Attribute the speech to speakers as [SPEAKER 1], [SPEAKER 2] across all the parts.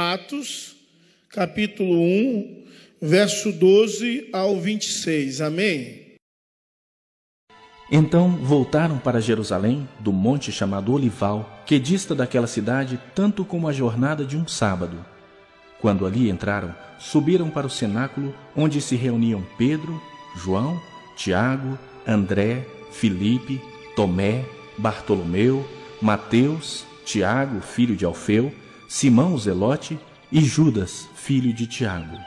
[SPEAKER 1] Atos, capítulo 1, verso 12 ao 26. Amém?
[SPEAKER 2] Então voltaram para Jerusalém, do monte chamado Olival, que dista daquela cidade tanto como a jornada de um sábado. Quando ali entraram, subiram para o cenáculo, onde se reuniam Pedro, João, Tiago, André, Filipe, Tomé, Bartolomeu, Mateus, Tiago, filho de Alfeu, Simão o Zelote e Judas, filho de Tiago.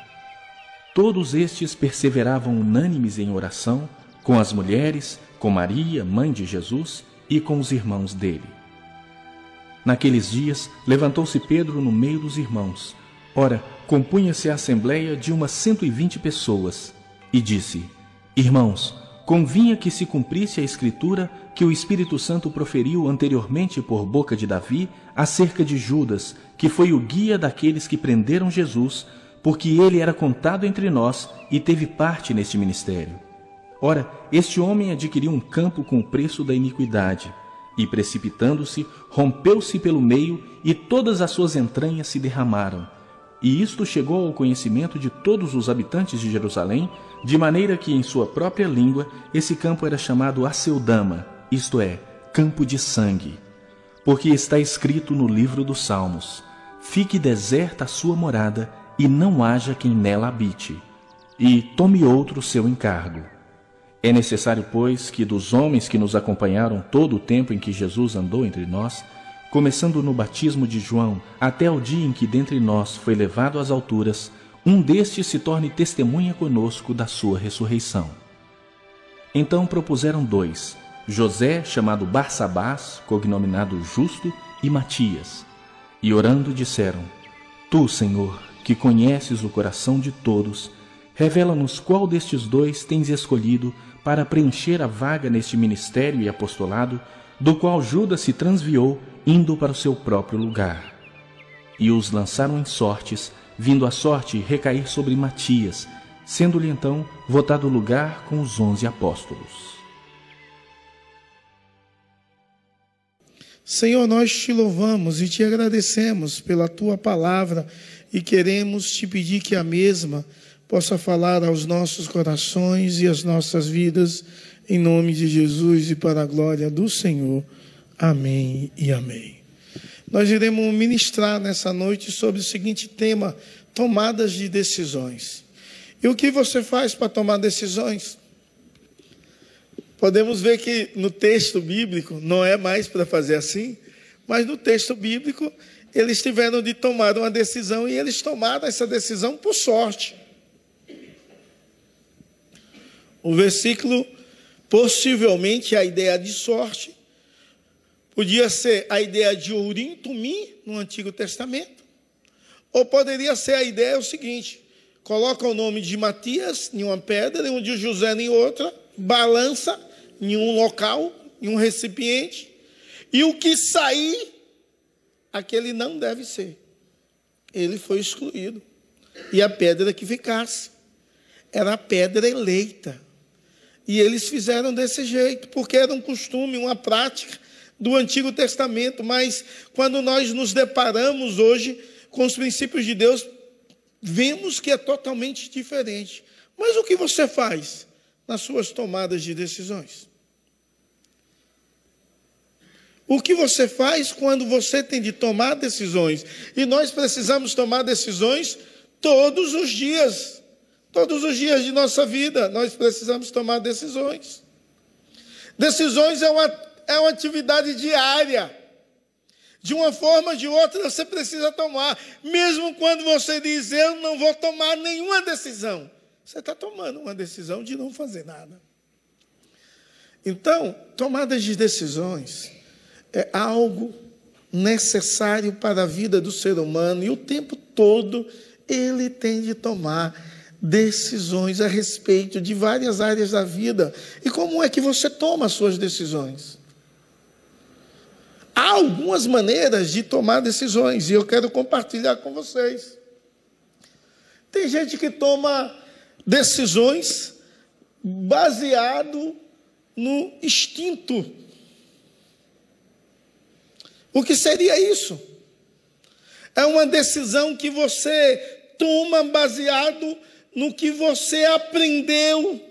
[SPEAKER 2] Todos estes perseveravam unânimes em oração, com as mulheres, com Maria, mãe de Jesus, e com os irmãos dele. Naqueles dias, levantou-se Pedro no meio dos irmãos. Ora, compunha-se a assembleia de umas cento e vinte pessoas, e disse: Irmãos, convinha que se cumprisse a escritura que o Espírito Santo proferiu anteriormente por boca de Davi acerca de Judas, que foi o guia daqueles que prenderam Jesus, porque ele era contado entre nós e teve parte neste ministério. Ora, este homem adquiriu um campo com o preço da iniquidade, e precipitando-se, rompeu-se pelo meio, e todas as suas entranhas se derramaram. E isto chegou ao conhecimento de todos os habitantes de Jerusalém, de maneira que, em sua própria língua, esse campo era chamado Aceldama, isto é, campo de sangue. Porque está escrito no livro dos Salmos: Fique deserta a sua morada, e não haja quem nela habite, e tome outro seu encargo. É necessário, pois, que dos homens que nos acompanharam todo o tempo em que Jesus andou entre nós, começando no batismo de João até o dia em que dentre nós foi levado às alturas, um destes se torne testemunha conosco da sua ressurreição. Então propuseram dois, José, chamado Barsabás, cognominado Justo, e Matias. E orando disseram: Tu, Senhor, que conheces o coração de todos, revela-nos qual destes dois tens escolhido para preencher a vaga neste ministério e apostolado, do qual Judas se transviou, indo para o seu próprio lugar. E os lançaram em sortes, vindo a sorte recair sobre Matias, sendo-lhe então votado lugar com os onze apóstolos.
[SPEAKER 1] Senhor, nós te louvamos e te agradecemos pela tua palavra e queremos te pedir que a mesma possa falar aos nossos corações e às nossas vidas, em nome de Jesus e para a glória do Senhor. Amém e amém. Nós iremos ministrar nessa noite sobre o seguinte tema: tomadas de decisões. E o que você faz para tomar decisões? Podemos ver que no texto bíblico não é mais para fazer assim, mas no texto bíblico eles tiveram de tomar uma decisão e eles tomaram essa decisão por sorte. O versículo, possivelmente a ideia de sorte, podia ser a ideia de Urim Tumim no Antigo Testamento, ou poderia ser a ideia o seguinte: coloca o nome de Matias em uma pedra, e um de José em outra, balança em um local, em um recipiente, e o que sair, aquele não deve ser. Ele foi excluído. E a pedra que ficasse era a pedra eleita. E eles fizeram desse jeito, porque era um costume, uma prática do Antigo Testamento, mas quando nós nos deparamos hoje com os princípios de Deus, vemos que é totalmente diferente. Mas o que você faz nas suas tomadas de decisões? O que você faz quando você tem de tomar decisões? E nós precisamos tomar decisões todos os dias. Todos os dias de nossa vida, nós precisamos tomar decisões. Decisões é uma, é uma atividade diária. De uma forma ou de outra, você precisa tomar. Mesmo quando você diz, eu não vou tomar nenhuma decisão. Você está tomando uma decisão de não fazer nada. Então, tomada de decisões é algo necessário para a vida do ser humano e o tempo todo ele tem de tomar decisões a respeito de várias áreas da vida. E como é que você toma as suas decisões? Há algumas maneiras de tomar decisões e eu quero compartilhar com vocês. Tem gente que toma decisões baseado no instinto. O que seria isso? É uma decisão que você toma baseado no que você aprendeu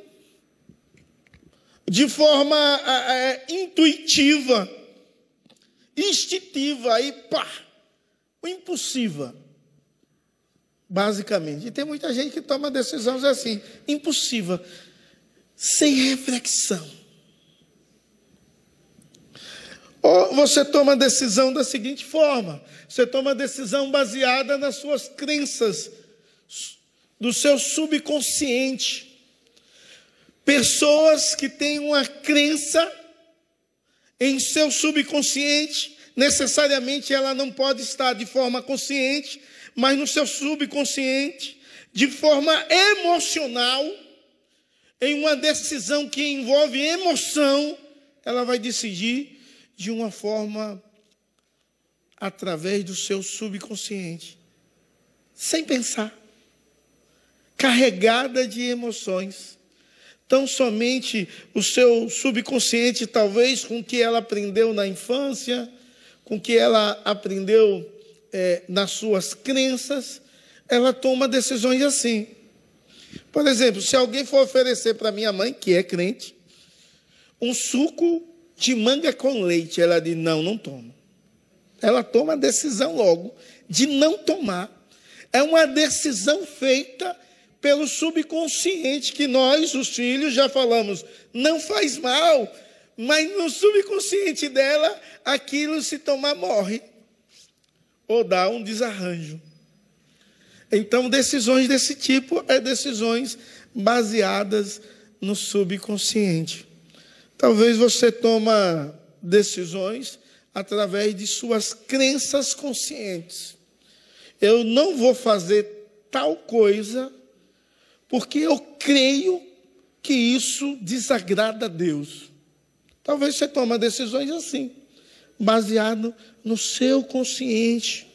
[SPEAKER 1] de forma é, intuitiva, instintiva e pá, impulsiva. Basicamente. E tem muita gente que toma decisões assim, impulsiva, sem reflexão. Ou você toma a decisão da seguinte forma: você toma a decisão baseada nas suas crenças, do seu subconsciente. Pessoas que têm uma crença em seu subconsciente, necessariamente ela não pode estar de forma consciente, mas no seu subconsciente, de forma emocional, em uma decisão que envolve emoção, ela vai decidir de uma forma através do seu subconsciente, sem pensar, carregada de emoções. Tão somente o seu subconsciente, talvez com o que ela aprendeu na infância, com o que ela aprendeu é, nas suas crenças, ela toma decisões assim. Por exemplo, se alguém for oferecer para minha mãe, que é crente, um suco de manga com leite, ela diz: não, não toma. Ela toma a decisão logo de não tomar. É uma decisão feita pelo subconsciente, que nós, os filhos, já falamos, não faz mal, mas no subconsciente dela, aquilo se tomar morre ou dá um desarranjo. Então, decisões desse tipo é decisões baseadas no subconsciente. Talvez você toma decisões através de suas crenças conscientes. Eu não vou fazer tal coisa porque eu creio que isso desagrada a Deus. Talvez você tome decisões assim, baseado no seu consciente.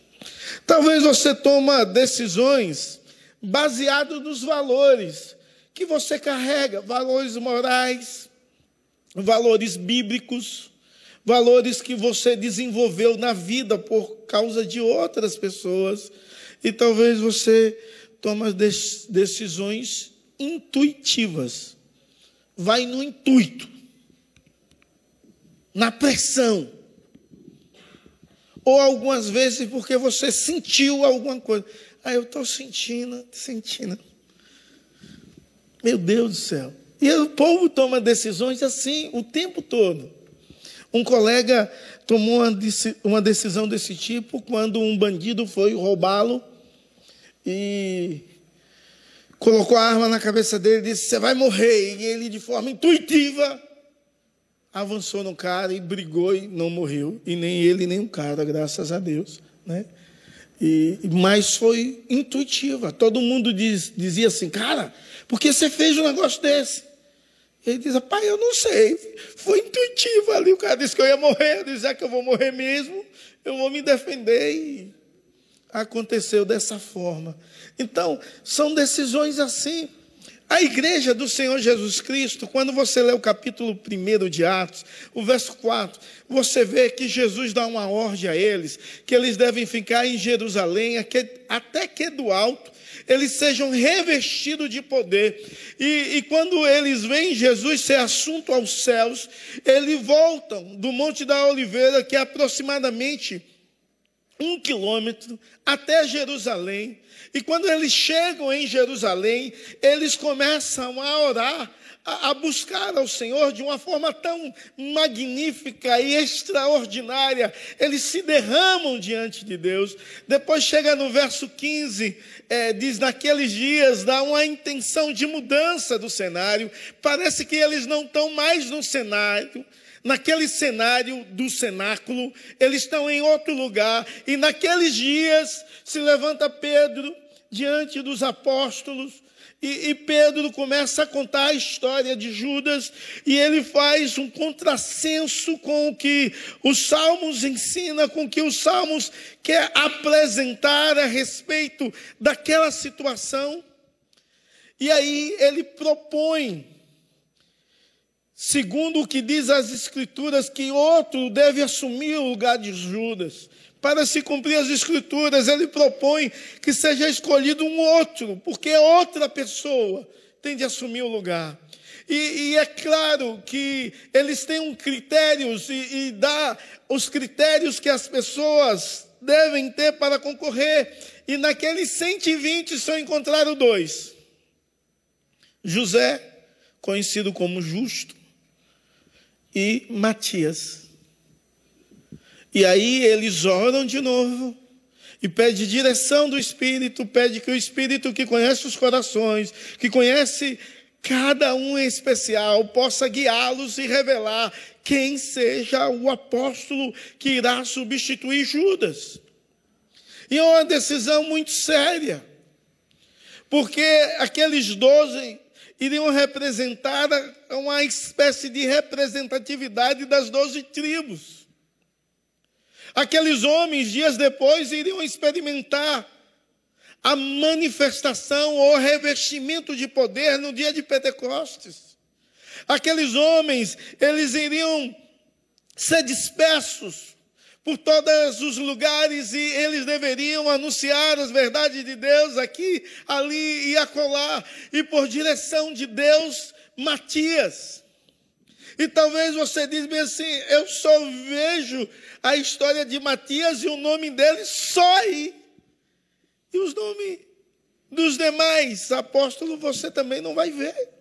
[SPEAKER 1] Talvez você tome decisões baseado nos valores que você carrega, valores morais, valores bíblicos, valores que você desenvolveu na vida por causa de outras pessoas, e talvez você tome decisões intuitivas. Vai no intuito, na pressão. Ou algumas vezes porque você sentiu alguma coisa. Ah, eu estou sentindo, sentindo. Meu Deus do céu. E o povo toma decisões assim o tempo todo. Um colega tomou uma decisão desse tipo quando um bandido foi roubá-lo e colocou a arma na cabeça dele e disse: Você vai morrer. E ele, de forma intuitiva, avançou no cara e brigou e não morreu. E nem ele, nem o cara, graças a Deus. Né? E, mas foi intuitiva. Todo mundo diz, dizia assim: Cara, por que você fez um negócio desse? Ele diz, pai, eu não sei. Foi intuitivo ali. O cara disse que eu ia morrer. Eu disse, é que eu vou morrer mesmo. Eu vou me defender. E aconteceu dessa forma. Então, são decisões assim. A igreja do Senhor Jesus Cristo, quando você lê o capítulo 1 de Atos, o verso 4, você vê que Jesus dá uma ordem a eles, que eles devem ficar em Jerusalém, até que do alto eles sejam revestidos de poder. E, e quando eles veem Jesus ser assunto aos céus, eles voltam do Monte da Oliveira, que é aproximadamente um quilômetro, até Jerusalém. E quando eles chegam em Jerusalém, eles começam a orar a, buscar ao Senhor de uma forma tão magnífica e extraordinária. Eles se derramam diante de Deus. Depois chega no verso 15, é, diz: Naqueles dias dá uma intenção de mudança do cenário. Parece que eles não estão mais no cenário naquele cenário do cenáculo, eles estão em outro lugar, e naqueles dias se levanta Pedro diante dos apóstolos, e, e, Pedro começa a contar a história de Judas e ele faz um contrassenso com o que os Salmos ensina, com o que os Salmos quer apresentar a respeito daquela situação. E aí ele propõe, segundo o que diz as Escrituras, que outro deve assumir o lugar de Judas. para se cumprir as escrituras, ele propõe que seja escolhido um outro, porque outra pessoa tem de assumir o lugar. E, e é claro que eles têm um critérios e, e dá os critérios que as pessoas devem ter para concorrer. E naqueles 120 só encontraram dois. José, conhecido como justo, e Matias. E aí eles oram de novo e pede direção do Espírito, pede que o Espírito que conhece os corações, que conhece cada um em especial, possa guiá-los e revelar quem seja o apóstolo que irá substituir Judas. E é uma decisão muito séria, porque aqueles doze iriam representar uma espécie de representatividade das doze tribos. Aqueles homens, dias depois, iriam experimentar a manifestação ou revestimento de poder no dia de Pentecostes. Aqueles homens, eles iriam ser dispersos por todos os lugares e eles deveriam anunciar as verdades de Deus aqui, ali e acolá, e por direção de Deus, Matias. E talvez você diz bem assim: eu só vejo a história de Matias e o nome dele só aí. E os nomes dos demais apóstolos você também não vai ver.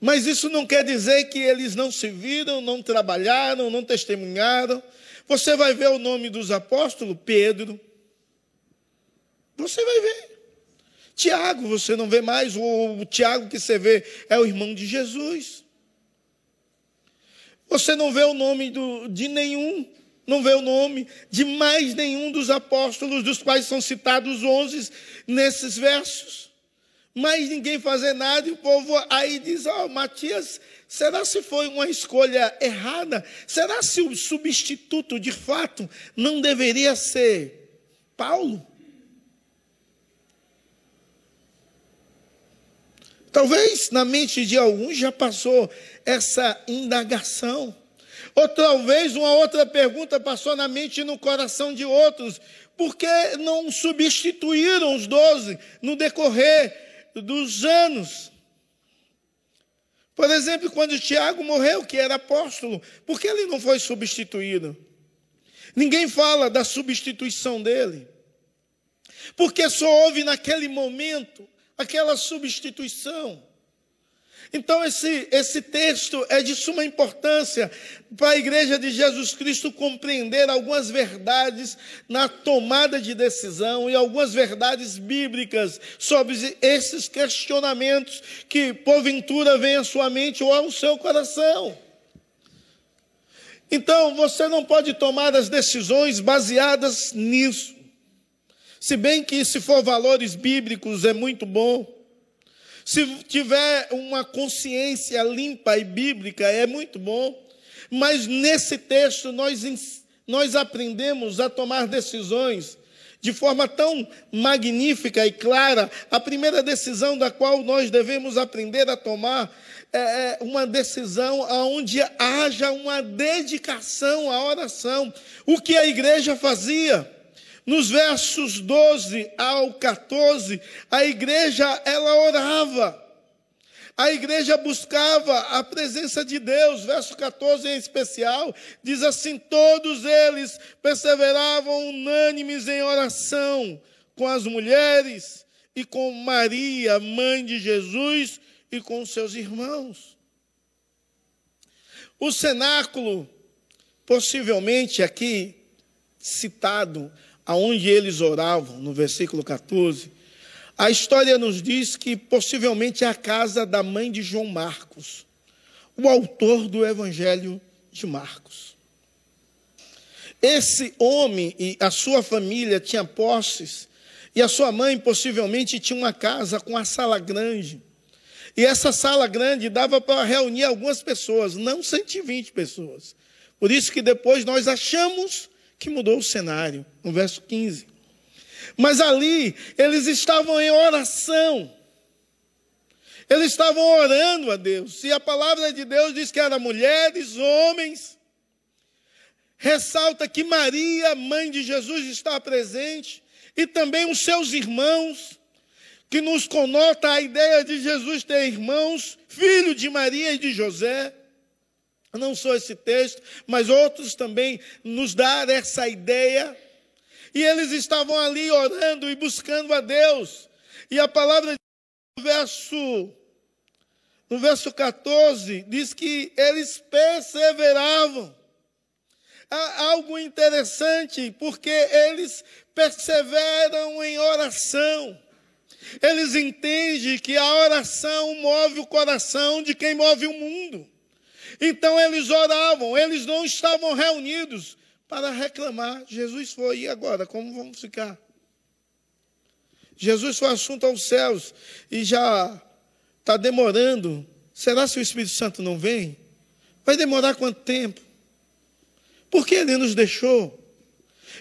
[SPEAKER 1] Mas isso não quer dizer que eles não se viram, não trabalharam, não testemunharam. Você vai ver o nome dos apóstolos, Pedro. Você vai ver. Tiago, você não vê mais. O, o Tiago que você vê é o irmão de Jesus. Você não vê o nome do, de nenhum não vê o nome de mais nenhum dos apóstolos, dos quais são citados onze nesses versos. Mas ninguém fazer nada e o povo aí diz: Ó, oh, Matias, será se foi uma escolha errada? Será se o substituto de fato não deveria ser Paulo? Talvez na mente de alguns já passou essa indagação. Ou talvez uma outra pergunta passou na mente e no coração de outros: por que não substituíram os doze no decorrer dos anos? Por exemplo, quando Tiago morreu, que era apóstolo, por que ele não foi substituído? Ninguém fala da substituição dele. Porque só houve naquele momento aquela substituição. Então, esse, esse texto é de suma importância para a igreja de Jesus Cristo compreender algumas verdades na tomada de decisão e algumas verdades bíblicas sobre esses questionamentos que, porventura, vêm à sua mente ou ao seu coração. Então, você não pode tomar as decisões baseadas nisso. Se bem que, se for valores bíblicos, é muito bom. Se tiver uma consciência limpa e bíblica, é muito bom. Mas nesse texto nós, nós aprendemos a tomar decisões de forma tão magnífica e clara. A primeira decisão da qual nós devemos aprender a tomar é, é uma decisão onde haja uma dedicação à oração. O que a igreja fazia? Nos versos 12 ao 14, a igreja ela orava. A igreja buscava a presença de Deus, verso 14 em especial, diz assim: todos eles perseveravam unânimes em oração com as mulheres e com Maria, mãe de Jesus, e com seus irmãos. O cenáculo, possivelmente aqui citado, aonde eles oravam, no versículo 14, a história nos diz que possivelmente é a casa da mãe de João Marcos, o autor do Evangelho de Marcos. Esse homem e a sua família tinham posses, e a sua mãe possivelmente tinha uma casa com uma sala grande. E essa sala grande dava para reunir algumas pessoas, não 120 pessoas. Por isso que depois nós achamos que mudou o cenário, no verso 15. Mas ali eles estavam em oração. Eles estavam orando a Deus. E a palavra de Deus diz que eram mulheres, homens, ressalta que Maria, mãe de Jesus, está presente, e também os seus irmãos, que nos conota a ideia de Jesus ter irmãos, filho de Maria e de José. Não só esse texto, mas outros também nos dão essa ideia. E eles estavam ali orando e buscando a Deus. E a palavra no verso no verso 14 diz que eles perseveravam. Há algo interessante, porque eles perseveram em oração. Eles entendem que a oração move o coração de quem move o mundo. Então eles oravam, eles não estavam reunidos para reclamar. Jesus foi, e agora? Como vamos ficar? Jesus foi assunto aos céus e já está demorando. Será se o Espírito Santo não vem? Vai demorar quanto tempo? Por que ele nos deixou?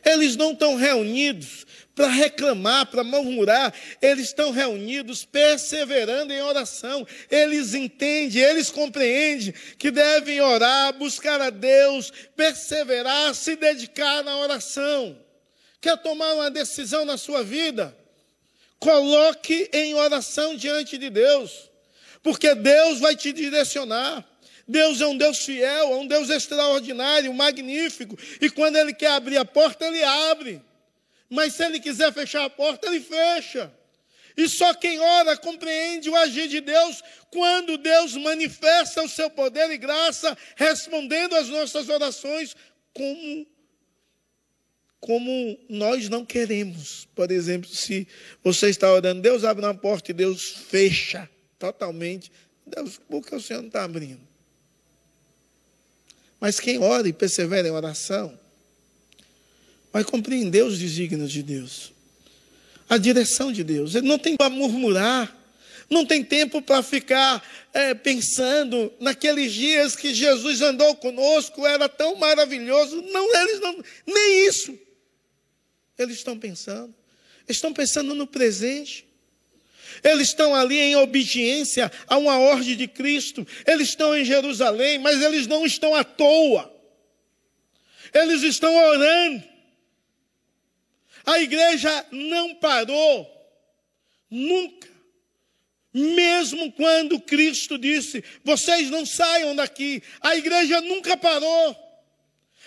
[SPEAKER 1] Eles não estão reunidos para reclamar, para murmurar, eles estão reunidos perseverando em oração. Eles entendem, eles compreendem que devem orar, buscar a Deus, perseverar, se dedicar na oração. Quer tomar uma decisão na sua vida? Coloque em oração diante de Deus, porque Deus vai te direcionar. Deus é um Deus fiel, é um Deus extraordinário, magnífico, e quando Ele quer abrir a porta, Ele abre. Mas se Ele quiser fechar a porta, Ele fecha. E só quem ora compreende o agir de Deus quando Deus manifesta o seu poder e graça, respondendo às nossas orações como como nós não queremos. Por exemplo, se você está orando, Deus abre uma porta e Deus fecha totalmente. Deus, por que o Senhor não está abrindo? Mas quem ora e persevera em oração, vai compreender os desígnios de Deus, a direção de Deus. Ele não tem para murmurar, não tem tempo para ficar é, pensando naqueles dias que Jesus andou conosco, era tão maravilhoso. Não, eles não, nem isso eles estão pensando. Estão pensando no presente. Eles estão ali em obediência a uma ordem de Cristo. Eles estão em Jerusalém, mas eles não estão à toa. Eles estão orando. A igreja não parou. Nunca. Mesmo quando Cristo disse: Vocês não saiam daqui. A igreja nunca parou.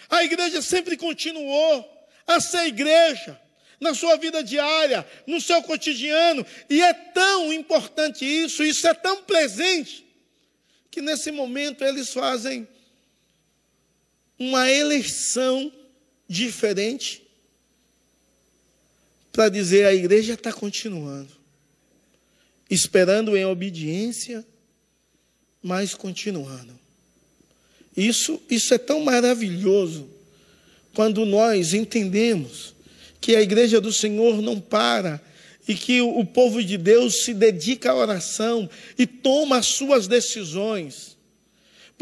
[SPEAKER 1] A igreja sempre continuou a ser igreja, na sua vida diária, no seu cotidiano. E é tão importante isso, isso é tão presente, que nesse momento eles fazem uma eleição diferente para dizer a igreja está continuando, esperando em obediência, mas continuando. Isso, isso é tão maravilhoso quando nós entendemos que a igreja do Senhor não para e que o povo de Deus se dedica à oração e toma as suas decisões,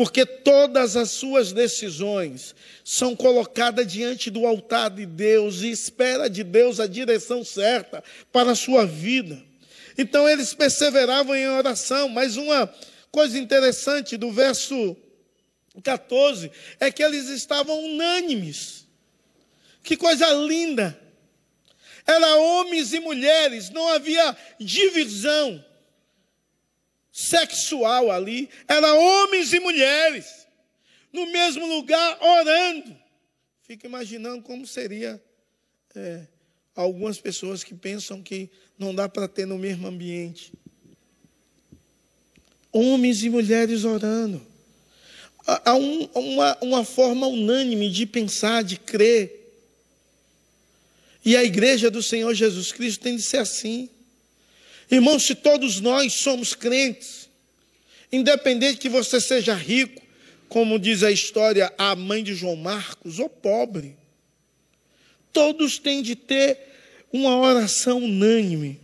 [SPEAKER 1] porque todas as suas decisões são colocadas diante do altar de Deus e espera de Deus a direção certa para a sua vida. Então eles perseveravam em oração, mas uma coisa interessante do verso 14 é que eles estavam unânimes. Que coisa linda! Era homens e mulheres, não havia divisão sexual ali, era homens e mulheres, no mesmo lugar, orando. Fica imaginando como seria é, algumas pessoas que pensam que não dá para ter no mesmo ambiente. Homens e mulheres orando. Há um, uma, uma forma unânime de pensar, de crer. E a igreja do Senhor Jesus Cristo tem de ser assim. Irmãos, se todos nós somos crentes, independente que você seja rico, como diz a história, a mãe de João Marcos, ou pobre, todos têm de ter uma oração unânime,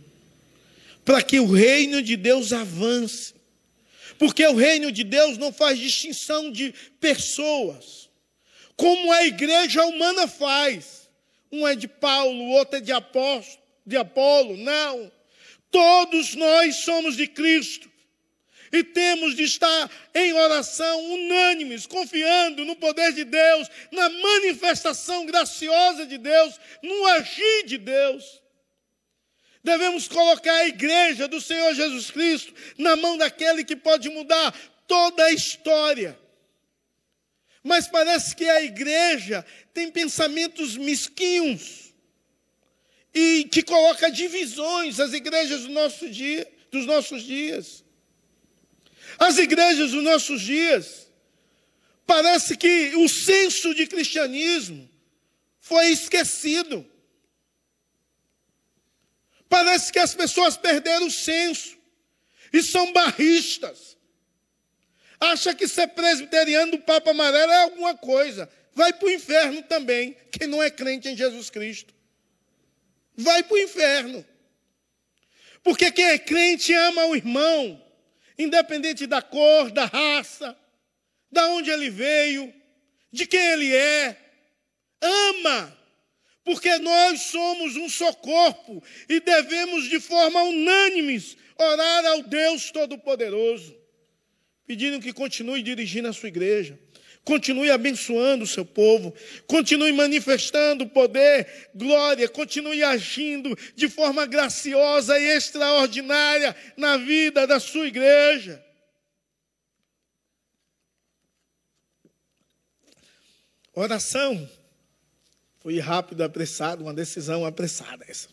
[SPEAKER 1] para que o reino de Deus avance. Porque o reino de Deus não faz distinção de pessoas, como a igreja humana faz. Um é de Paulo, o outro é de, Apóstolo, de Apolo. Não. Todos nós somos de Cristo. E temos de estar em oração unânimes, confiando no poder de Deus, na manifestação graciosa de Deus, no agir de Deus. Devemos colocar a igreja do Senhor Jesus Cristo na mão daquele que pode mudar toda a história. Mas parece que a igreja tem pensamentos mesquinhos e que coloca divisões as igrejas do nosso dia, dos nossos dias. As igrejas dos nossos dias, parece que o senso de cristianismo foi esquecido. Parece que as pessoas perderam o senso e são barristas. Acha que ser presbiteriano do Papa Amarelo é alguma coisa. Vai para o inferno também, quem não é crente em Jesus Cristo. Vai para o inferno. Porque quem é crente ama o irmão, independente da cor, da raça, da onde ele veio, de quem ele é. Ama, porque nós somos um só corpo e devemos de forma unânime orar ao Deus Todo-Poderoso, pedindo que continue dirigindo a sua igreja, continue abençoando o seu povo, continue manifestando poder, glória, continue agindo de forma graciosa e extraordinária na vida da sua igreja. Oração foi rápido, apressado, uma decisão apressada essa.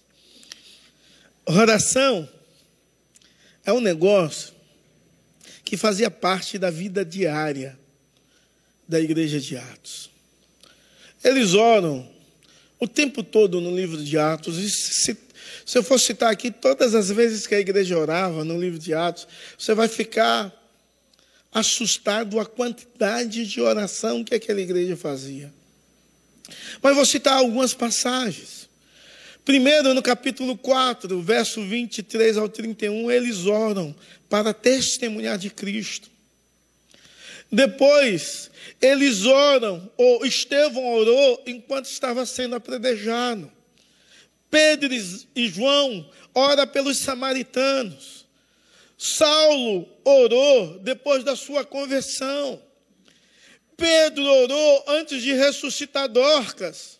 [SPEAKER 1] Oração é um negócio que fazia parte da vida diária da igreja de Atos. Eles oram o tempo todo no livro de Atos. E se, se eu for citar aqui todas as vezes que a igreja orava no livro de Atos, você vai ficar assustado a quantidade de oração que aquela igreja fazia. Mas vou citar algumas passagens. Primeiro, no capítulo 4, verso 23 ao 31, eles oram para testemunhar de Cristo. Depois, eles oram, ou Estevão orou enquanto estava sendo apredejado. Pedro e João ora pelos samaritanos. Saulo orou depois da sua conversão. Pedro orou antes de ressuscitar Dorcas.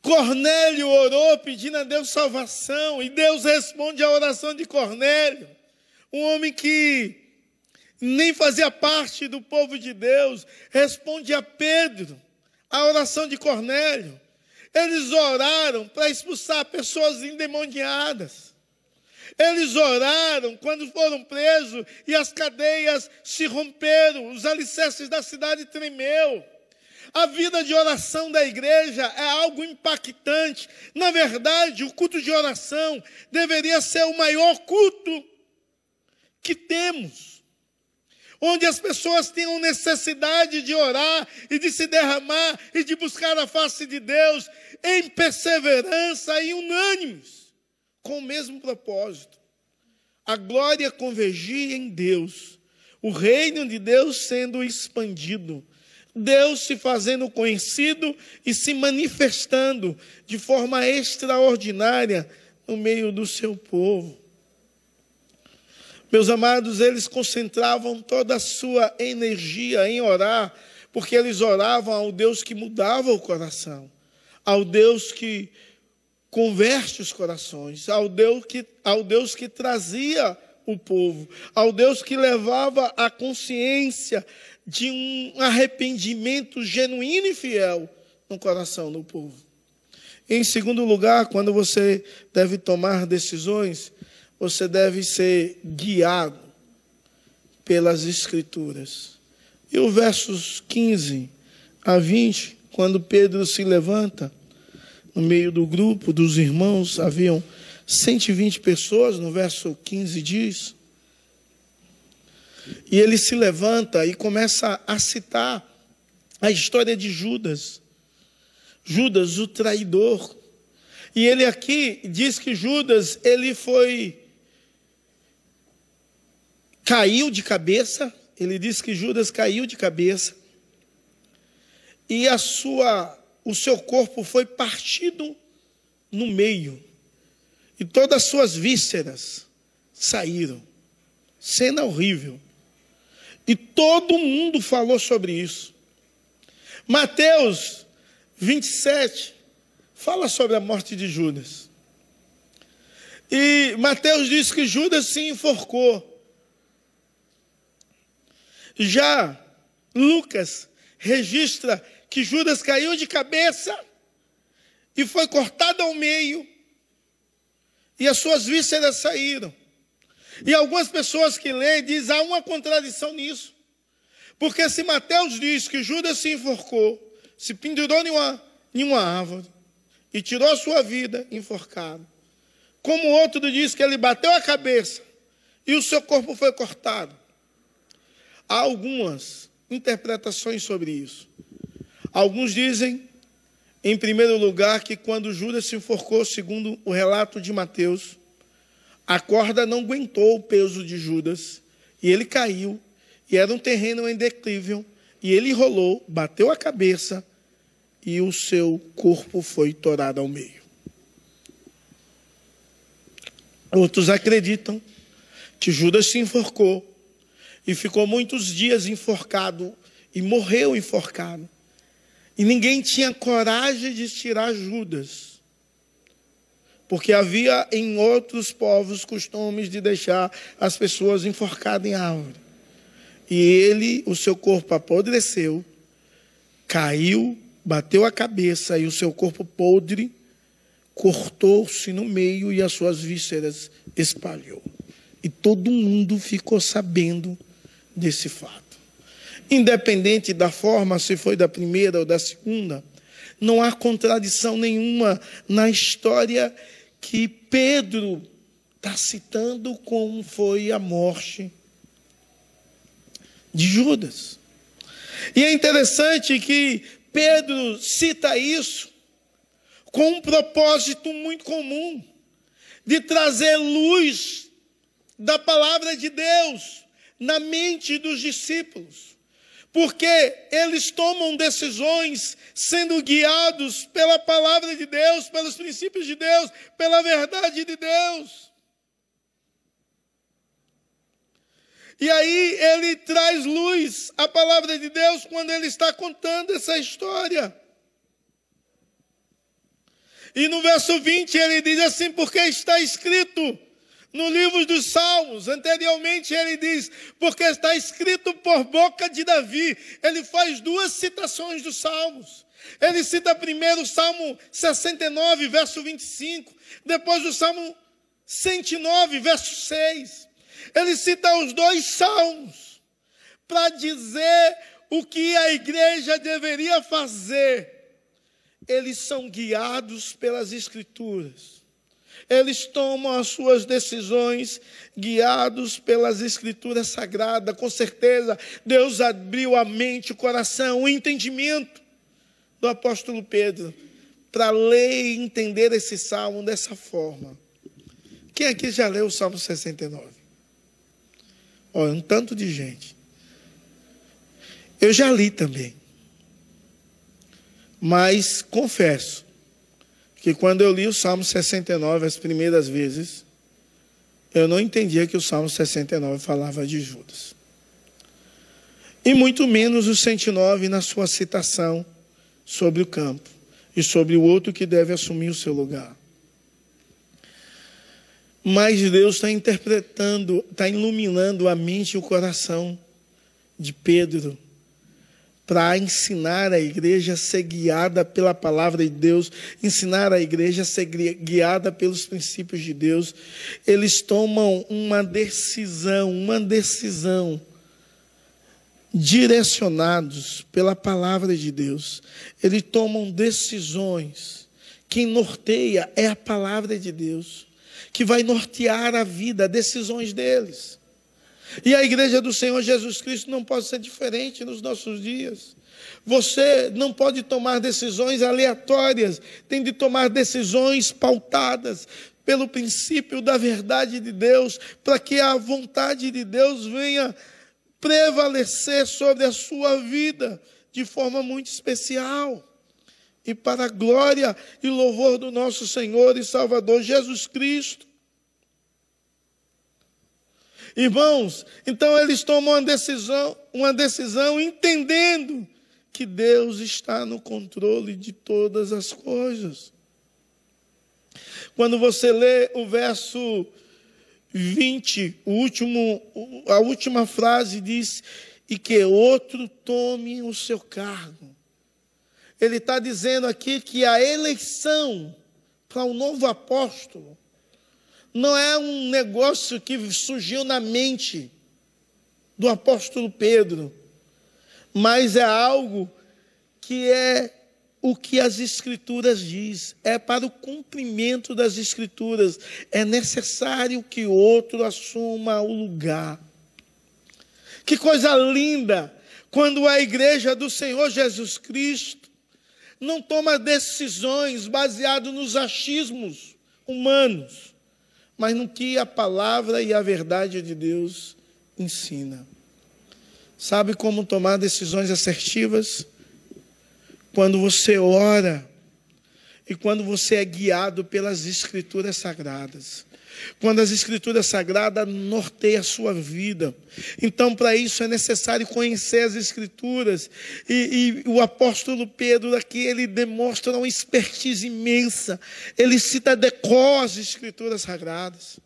[SPEAKER 1] Cornélio orou pedindo a Deus salvação e Deus responde à oração de Cornélio, um homem que nem fazia parte do povo de Deus, responde a Pedro a oração de Cornélio. Eles oraram para expulsar pessoas endemoniadas. Eles oraram quando foram presos e as cadeias se romperam, os alicerces da cidade tremeu. A vida de oração da igreja é algo impactante. Na verdade, o culto de oração deveria ser o maior culto que temos. Onde as pessoas tenham necessidade de orar e de se derramar e de buscar a face de Deus em perseverança e unânimes com o mesmo propósito. A glória convergia em Deus, o reino de Deus sendo expandido, Deus se fazendo conhecido e se manifestando de forma extraordinária no meio do seu povo. Meus amados, eles concentravam toda a sua energia em orar, porque eles oravam ao Deus que mudava o coração, ao Deus que converte os corações, ao Deus que, ao Deus que trazia o povo, ao Deus que levava a consciência de um arrependimento genuíno e fiel no coração do povo. Em segundo lugar, quando você deve tomar decisões, você deve ser guiado pelas Escrituras. E o versos 15 a 20, quando Pedro se levanta, no meio do grupo dos irmãos haviam 120 pessoas, no verso 15 diz. E ele se levanta e começa a citar a história de Judas. Judas, o traidor. E ele aqui diz que Judas, ele foi caiu de cabeça, ele diz que Judas caiu de cabeça. E a sua o seu corpo foi partido no meio, e todas as suas vísceras saíram. Cena horrível. E todo mundo falou sobre isso. Mateus 27 fala sobre a morte de Judas. E Mateus diz que Judas se enforcou. Já Lucas registra que Judas caiu de cabeça e foi cortado ao meio, e as suas vísceras saíram. E algumas pessoas que leem dizem há uma contradição nisso. Porque se Mateus diz que Judas se enforcou, se pendurou em uma, em uma árvore e tirou a sua vida enforcado, como outro diz que ele bateu a cabeça e o seu corpo foi cortado. Há algumas interpretações sobre isso. Alguns dizem, em primeiro lugar, que quando Judas se enforcou, segundo o relato de Mateus, a corda não aguentou o peso de Judas e ele caiu, e era um terreno em e ele rolou, bateu a cabeça e o seu corpo foi torado ao meio. Outros acreditam que Judas se enforcou e ficou muitos dias enforcado e morreu enforcado. E ninguém tinha coragem de tirar Judas. Porque havia em outros povos costumes de deixar as pessoas enforcadas em árvore. E ele, o seu corpo apodreceu, caiu, bateu a cabeça e o seu corpo podre cortou-se no meio e as suas vísceras espalhou. E todo mundo ficou sabendo desse fato. Independente da forma, se foi da primeira ou da segunda, não há contradição nenhuma na história que Pedro está citando como foi a morte de Judas. E é interessante que Pedro cita isso com um propósito muito comum de trazer luz da palavra de Deus na mente dos discípulos. Porque eles tomam decisões sendo guiados pela palavra de Deus, pelos princípios de Deus, pela verdade de Deus. E aí ele traz luz à palavra de Deus quando ele está contando essa história. E no verso 20 ele diz assim: porque está escrito no livro dos Salmos, anteriormente ele diz, porque está escrito por boca de Davi. Ele faz duas citações dos Salmos. Ele cita primeiro o Salmo 69, verso 25, depois o Salmo 109, verso 6. Ele cita os dois salmos para dizer o que a igreja deveria fazer eles são guiados pelas Escrituras. Eles tomam as suas decisões guiados pelas Escrituras Sagradas. Com certeza, Deus abriu a mente, o coração, o entendimento do apóstolo Pedro para ler e entender esse salmo dessa forma. Quem aqui já leu o Salmo 69? Olha, um tanto de gente. Eu já li também. Mas confesso que quando eu li o Salmo 69 as primeiras vezes, eu não entendia que o Salmo 69 falava de Judas. E muito menos o 109 na sua citação sobre o campo e sobre o outro que deve assumir o seu lugar. Mas Deus está interpretando, está iluminando a mente e o coração de Pedro para ensinar a igreja a ser guiada pela palavra de Deus, ensinar a igreja a ser guiada pelos princípios de Deus. Eles tomam uma decisão, uma decisão direcionados pela palavra de Deus. Eles tomam decisões. Quem norteia é a palavra de Deus, que vai nortear a vida, decisões deles. E a igreja do Senhor Jesus Cristo não pode ser diferente nos nossos dias. Você não pode tomar decisões aleatórias, tem de tomar decisões pautadas pelo princípio da verdade de Deus, para que a vontade de Deus venha prevalecer sobre a sua vida de forma muito especial. E para a glória e louvor do nosso Senhor e Salvador Jesus Cristo. Irmãos, então eles tomam uma decisão, uma decisão entendendo que Deus está no controle de todas as coisas. Quando você lê o verso 20, o último, a última frase diz: e que outro tome o seu cargo. Ele está dizendo aqui que a eleição para um novo apóstolo não é um negócio que surgiu na mente do apóstolo Pedro, mas é algo que é o que as Escrituras diz, é para o cumprimento das Escrituras. É necessário que outro assuma o lugar. Que coisa linda quando a igreja do Senhor Jesus Cristo não toma decisões baseadas nos achismos humanos, mas no que a palavra e a verdade de Deus ensina. Sabe como tomar decisões assertivas? Quando você ora e quando você é guiado pelas Escrituras Sagradas. Quando as Escrituras Sagradas norteiam a sua vida. Então, para isso é necessário conhecer as Escrituras. E, e, o apóstolo Pedro aqui, ele demonstra uma expertise imensa. Ele cita decor as Escrituras Sagradas.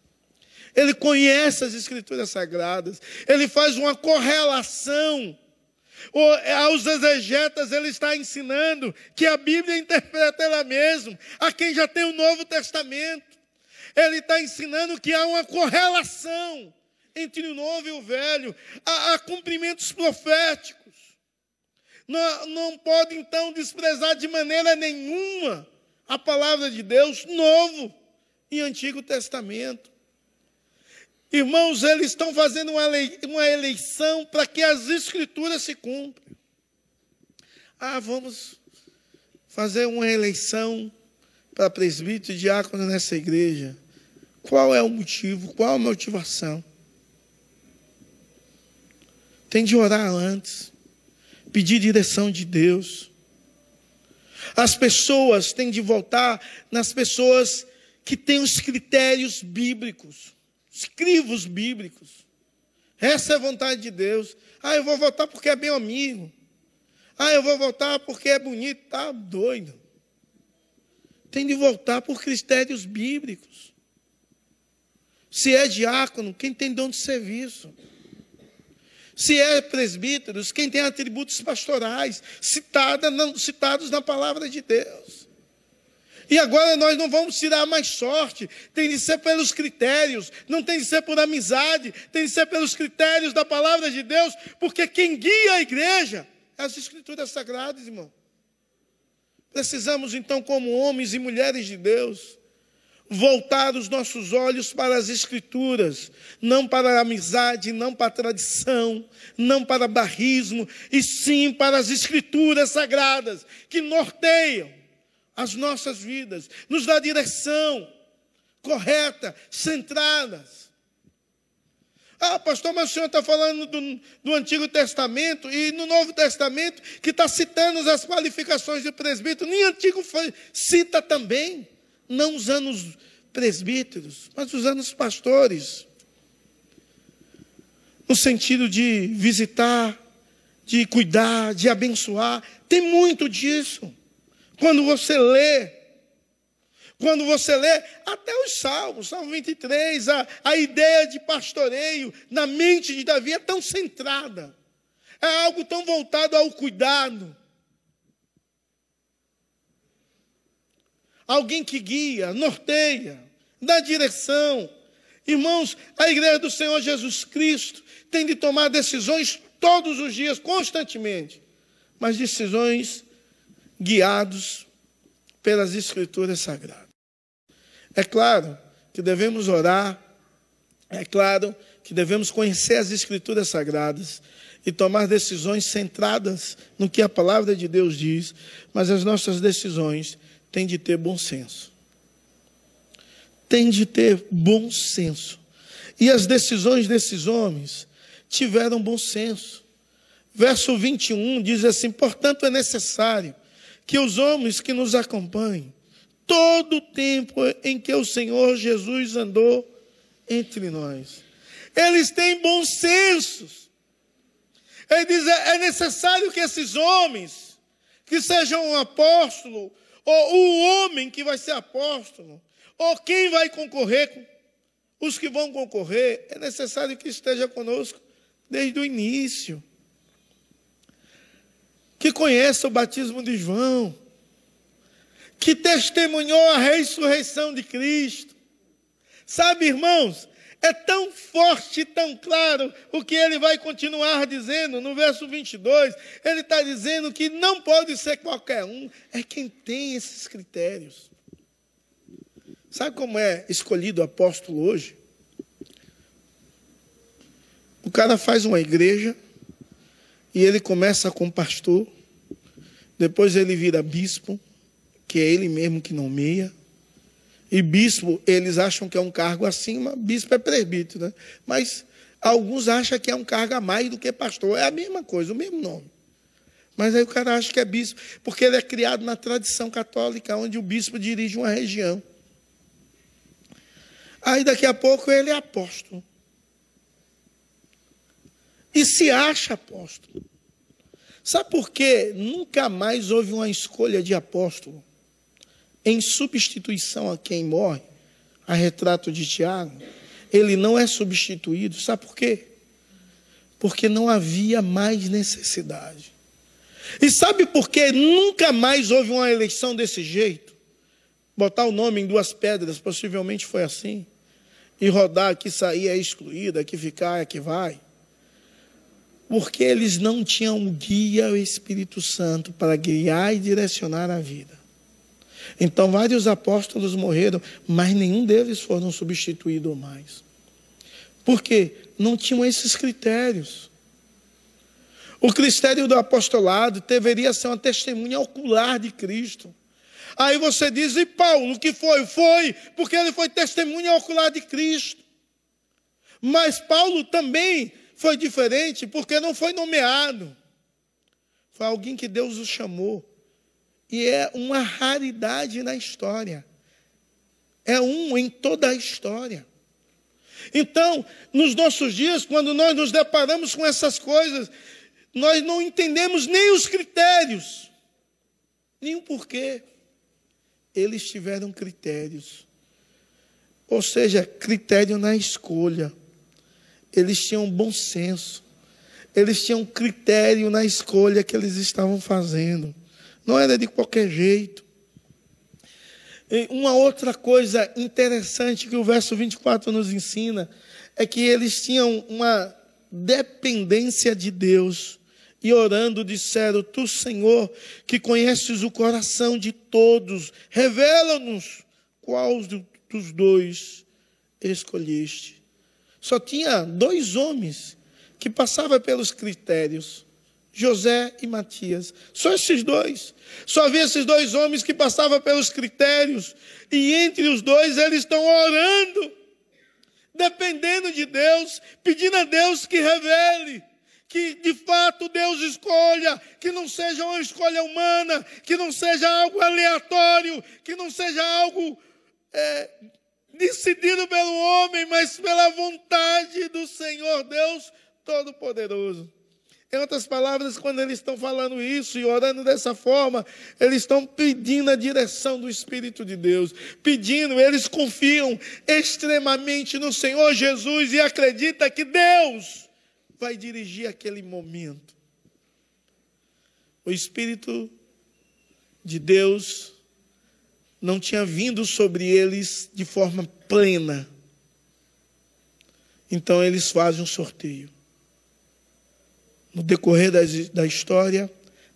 [SPEAKER 1] Ele conhece as Escrituras Sagradas. Ele faz uma correlação aos exegetas, ele está ensinando que a Bíblia interpreta ela mesma, a quem já tem o Novo Testamento. Ele está ensinando que há uma correlação entre o novo e o velho, há, há cumprimentos proféticos. Não, não pode então desprezar de maneira nenhuma a palavra de Deus, Novo e Antigo Testamento. Irmãos, eles estão fazendo uma eleição para que as escrituras se cumpram. Ah, vamos fazer uma eleição para presbítero e diácono nessa igreja. Qual é o motivo? Qual a motivação? Tem de orar antes, pedir direção de Deus. As pessoas têm de voltar nas pessoas que têm os critérios bíblicos escrivos bíblicos. Essa é a vontade de Deus. Ah, eu vou votar porque é meu amigo. Ah, eu vou votar porque é bonito. Tá doido. Tem de voltar por critérios bíblicos. Se é diácono, quem tem dom de serviço. Se é presbíteros, quem tem atributos pastorais, citada, citados na palavra de Deus. E agora nós não vamos tirar mais sorte, tem de ser pelos critérios, não tem de ser por amizade, tem de ser pelos critérios da palavra de Deus, porque quem guia a igreja é as Escrituras Sagradas, irmão. Precisamos então, como homens e mulheres de Deus, voltar os nossos olhos para as Escrituras, não para a amizade, não para a tradição, não para barrismo, e sim para as Escrituras Sagradas, que norteiam as nossas vidas, nos dá direção correta, centradas. Ah, pastor, mas o senhor está falando do, do, Antigo Testamento e no Novo Testamento, que está citando as qualificações de presbítero, nem Antigo foi, cita também, não os presbíteros, mas os pastores. No sentido de visitar, de cuidar, de abençoar, tem muito disso. Quando você lê, quando você lê até os Salmos, Salmo 23, a, a ideia de pastoreio na mente de Davi é tão centrada, é algo tão voltado ao cuidado. Alguém que guia, norteia, dá direção. Irmãos, a igreja do Senhor Jesus Cristo tem de tomar decisões todos os dias, constantemente, mas decisões guiados pelas Escrituras Sagradas. É claro que devemos orar, é claro que devemos conhecer as Escrituras Sagradas e tomar decisões centradas no que a palavra de Deus diz, mas as nossas decisões têm de ter bom senso. Tem de ter bom senso. E as decisões desses homens tiveram bom senso. Verso 21 diz assim: portanto, é necessário que os homens que nos acompanhem, todo o tempo em que o Senhor Jesus andou entre nós. eles têm bom senso. Ele diz: é, é necessário que esses homens, que sejam um apóstolo, ou o homem que vai ser apóstolo, ou quem vai concorrer, os que vão concorrer, é necessário que esteja conosco desde o início. Que conheça o batismo de João, que testemunhou a ressurreição de Cristo. Sabe, irmãos, é tão forte, tão claro o que ele vai continuar dizendo no verso 22. Ele está dizendo que não pode ser qualquer um, é quem tem esses critérios. Sabe como é escolhido o apóstolo hoje? O cara faz uma igreja e ele começa com pastor, depois ele vira bispo, que é ele mesmo que nomeia. E bispo, eles acham que é um cargo acima, bispo é presbítero, né? Mas alguns acham que é um cargo a mais do que pastor. É a mesma coisa, o mesmo nome. Mas aí o cara acha que é bispo, porque ele é criado na tradição católica, onde o bispo dirige uma região. Aí daqui a pouco ele é apóstolo. E se acha apóstolo. Sabe por quê? Nunca mais houve uma escolha de apóstolo em substituição a quem morre, a retrato de Tiago, ele não é substituído. Sabe por quê? Porque não havia mais necessidade. E sabe por que nunca mais houve uma eleição desse jeito? Botar o nome em duas pedras, possivelmente foi assim. E rodar, que sair é excluída, que ficar é que vai. Porque eles não tinham guia o Espírito Santo para guiar e direcionar a vida. Então, vários apóstolos morreram, mas nenhum deles foram substituídos mais. Por quê? Não tinham esses critérios. O critério do apostolado deveria ser uma testemunha ocular de Cristo. Aí você diz, e Paulo, o que foi? Foi, porque ele foi testemunha ocular de Cristo. Mas Paulo também foi diferente, porque não foi nomeado. Foi alguém que Deus o chamou. E é uma raridade na história. É um em toda a história. Então, nos nossos dias, quando nós nos deparamos com essas coisas, nós não entendemos nem os critérios, nem o porquê. Eles tiveram critérios. Ou seja, critério na escolha. Eles tinham bom senso. Eles tinham critério na escolha que eles estavam fazendo. Não era de qualquer jeito. E uma outra coisa interessante que o verso 24 nos ensina é que eles tinham uma dependência de Deus. E orando disseram: Tu, Senhor, que conheces o coração de todos, revela-nos qual dos dois escolheste. Só tinha dois homens que passavam pelos critérios. José e Matias. Só esses dois. Só havia esses dois homens que passavam pelos critérios. E entre os dois eles estão orando, dependendo de Deus, pedindo a Deus que revele. Que de fato Deus escolha, que não seja uma escolha humana, que não seja algo aleatório, que não seja algo é, decidido pelo homem, mas pela vontade do Senhor Deus Todo-Poderoso. Em outras palavras, quando eles estão falando isso e orando dessa forma, eles estão pedindo a direção do Espírito de Deus, pedindo, eles confiam extremamente no Senhor Jesus e acreditam que Deus vai dirigir aquele momento. O Espírito de Deus não tinha vindo sobre eles de forma plena. Então eles fazem um sorteio no decorrer da história,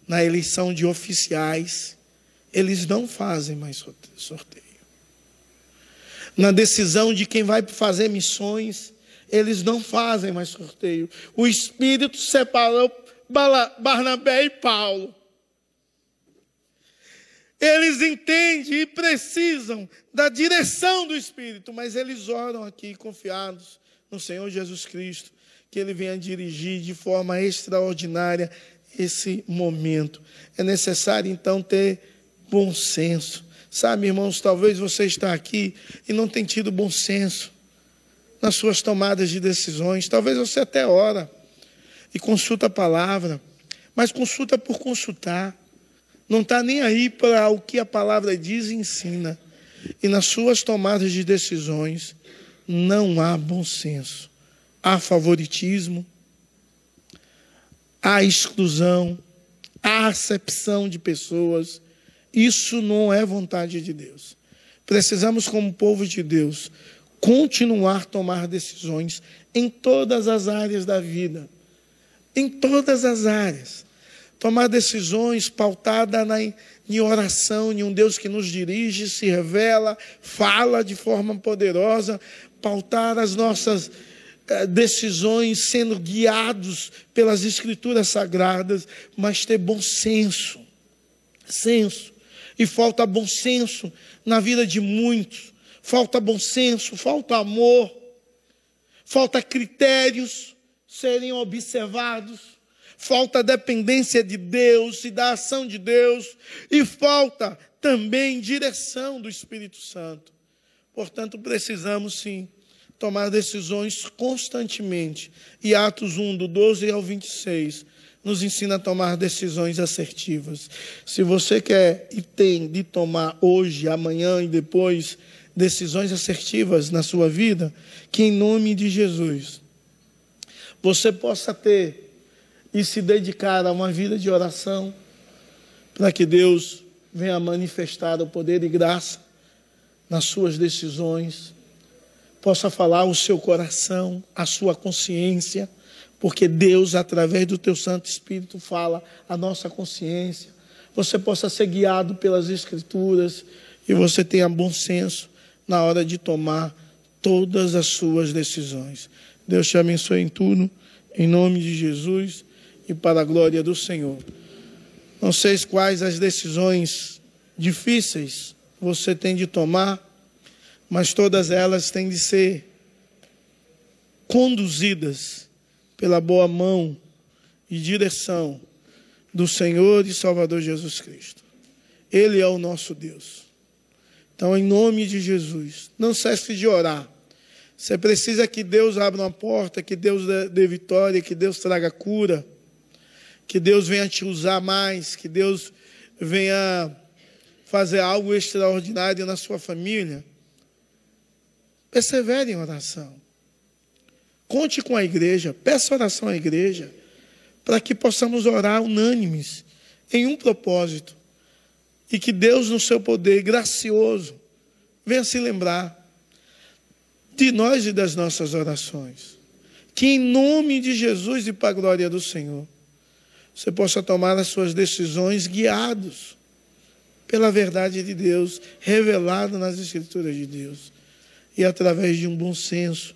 [SPEAKER 1] na eleição de oficiais, eles não fazem mais sorteio. Na decisão de quem vai fazer missões, eles não fazem mais sorteio. O Espírito separou Barnabé e Paulo. Eles entendem e precisam da direção do Espírito, mas eles oram aqui confiados no Senhor Jesus Cristo que Ele venha dirigir de forma extraordinária esse momento. É necessário, então, ter bom senso. Sabe, irmãos, talvez você está aqui e não tenha tido bom senso nas suas tomadas de decisões. Talvez você até ora e consulta a palavra, mas consulta por consultar. Não está nem aí para o que a palavra diz e ensina. E nas suas tomadas de decisões não há bom senso. Há favoritismo, há exclusão, há acepção de pessoas. Isso não é vontade de Deus. Precisamos, como povo de Deus, continuar a tomar decisões em todas as áreas da vida. Em todas as áreas. Tomar decisões pautada na, em oração, em um Deus que nos dirige, se revela, fala de forma poderosa, pautar as nossas decisões sendo guiados pelas escrituras sagradas, mas ter bom senso. Senso. E falta bom senso na vida de muitos. Falta bom senso, falta amor, falta critérios serem observados, falta dependência de Deus e da ação de Deus, e falta também direção do Espírito Santo. Portanto, precisamos sim tomar decisões constantemente. E Atos 1, do 12 ao 26, nos ensina a tomar decisões assertivas. Se você quer e tem de tomar hoje, amanhã e depois decisões assertivas na sua vida, que em nome de Jesus você possa ter e se dedicar a uma vida de oração, para que Deus venha manifestar o poder e graça nas suas decisões, possa falar o seu coração, a sua consciência porque Deus, através do teu Santo Espírito, fala a nossa consciência. Você possa ser guiado pelas Escrituras e você tenha bom senso na hora de tomar todas as suas decisões. Deus te abençoe em tudo, em nome de Jesus e para a glória do Senhor. Não sei quais as decisões difíceis você tem de tomar, mas todas elas têm de ser conduzidas pela boa mão e direção do Senhor e Salvador Jesus Cristo. Ele é o nosso Deus. Então, em nome de Jesus, não cesse de orar. Você precisa que Deus abra uma porta, que Deus dê vitória, que Deus traga cura, que Deus venha te usar mais, que Deus venha fazer algo extraordinário na sua família. Persevere em oração. Conte com a igreja, peça oração à igreja, para que possamos orar unânimes em um propósito. E que Deus, no seu poder gracioso, venha se lembrar de nós e das nossas orações. Que em nome de Jesus e para a glória do Senhor, você possa tomar as suas decisões guiados pela verdade de Deus, revelado nas Escrituras de Deus, e através de um bom senso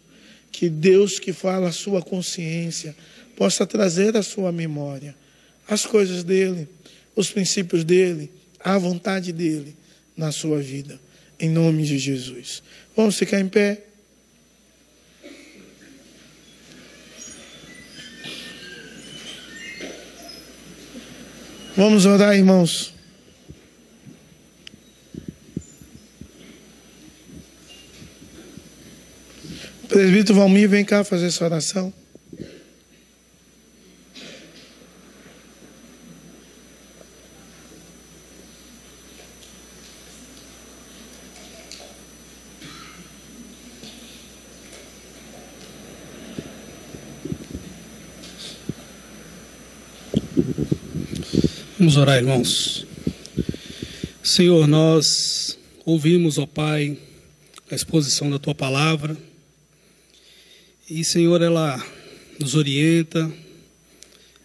[SPEAKER 1] que Deus que fala a sua consciência possa trazer à sua memória as coisas dele, os princípios dele, a vontade dele na sua vida, em nome de Jesus. Vamos ficar em pé. Vamos orar, irmãos. Presbítero Valmir, vem cá fazer essa oração.
[SPEAKER 3] Vamos orar, irmãos. Senhor, nós ouvimos, ó Pai, a exposição da tua palavra. E, Senhor, ela nos orienta.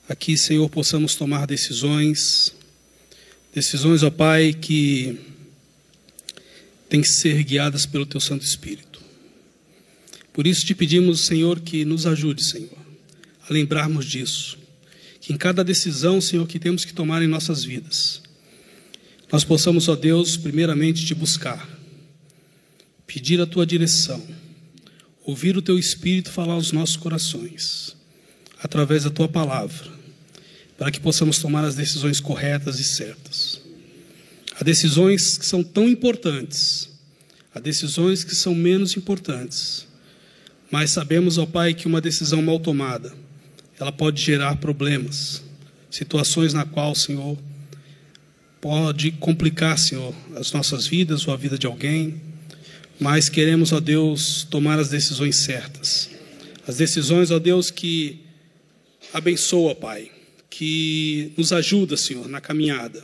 [SPEAKER 3] Aqui, Senhor, possamos tomar decisões. Decisões, ó Pai, que têm que ser guiadas pelo Teu Santo Espírito. Por isso te pedimos, Senhor, que nos ajude, Senhor, a lembrarmos disso. Que em cada decisão, Senhor, que temos que tomar em nossas vidas, nós possamos, ó Deus, primeiramente te buscar, pedir a tua direção ouvir o teu espírito falar aos nossos corações, através da tua palavra, para que possamos tomar as decisões corretas e certas. Há decisões que são tão importantes, há decisões que são menos importantes, Mas sabemos, ó Pai, que uma decisão mal tomada, ela pode gerar problemas, situações na qual, Senhor, pode complicar, Senhor, as nossas vidas ou a vida de alguém. Mas queremos, ó Deus, tomar as decisões certas. As decisões, ó Deus, que abençoa, Pai, que nos ajuda, Senhor, na caminhada.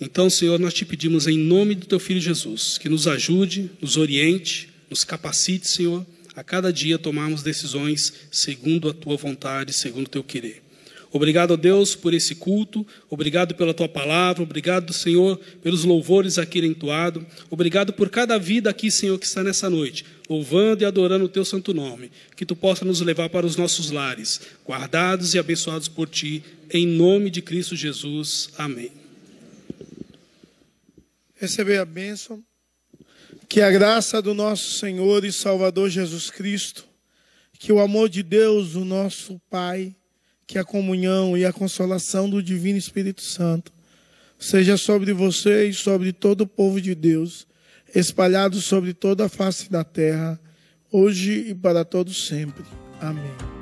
[SPEAKER 3] Então, Senhor, nós te pedimos em nome do teu filho Jesus, que nos ajude, nos oriente, nos capacite, Senhor, a cada dia tomarmos decisões segundo a tua vontade, segundo o teu querer. Obrigado, Deus, por esse culto. Obrigado pela tua palavra. Obrigado, Senhor, pelos louvores aqui entoado. Obrigado por cada vida aqui, Senhor, que está nessa noite, louvando e adorando o teu santo nome. Que tu possa nos levar para os nossos lares, guardados e abençoados por ti, em nome de Cristo Jesus. Amém.
[SPEAKER 1] Receber a bênção. Que a graça do nosso Senhor e Salvador Jesus Cristo, que o amor de Deus, o nosso Pai, que a comunhão e a consolação do Divino Espírito Santo seja sobre você e sobre todo o povo de Deus, espalhado sobre toda a face da terra, hoje e para todos sempre. Amém.